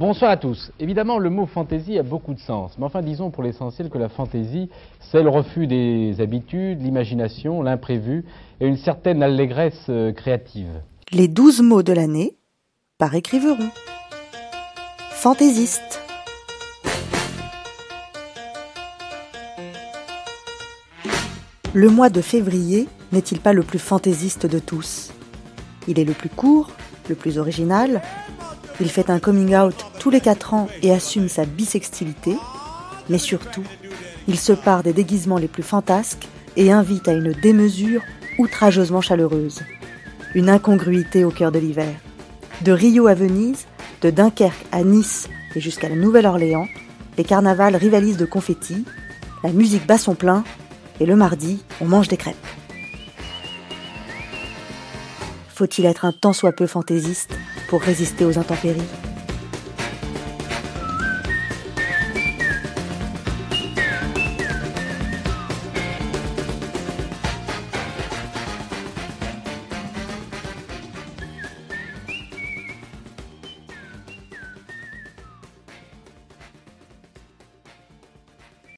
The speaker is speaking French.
Bonsoir à tous. Évidemment, le mot fantaisie a beaucoup de sens, mais enfin disons pour l'essentiel que la fantaisie, c'est le refus des habitudes, l'imagination, l'imprévu et une certaine allégresse euh, créative. Les douze mots de l'année par écriveron. Fantaisiste. Le mois de février n'est-il pas le plus fantaisiste de tous? Il est le plus court, le plus original, il fait un coming out tous les 4 ans et assume sa bisextilité, mais surtout, il se part des déguisements les plus fantasques et invite à une démesure outrageusement chaleureuse. Une incongruité au cœur de l'hiver. De Rio à Venise, de Dunkerque à Nice et jusqu'à la Nouvelle-Orléans, les carnavals rivalisent de confettis, la musique bat son plein et le mardi, on mange des crêpes. Faut-il être un tant soit peu fantaisiste pour résister aux intempéries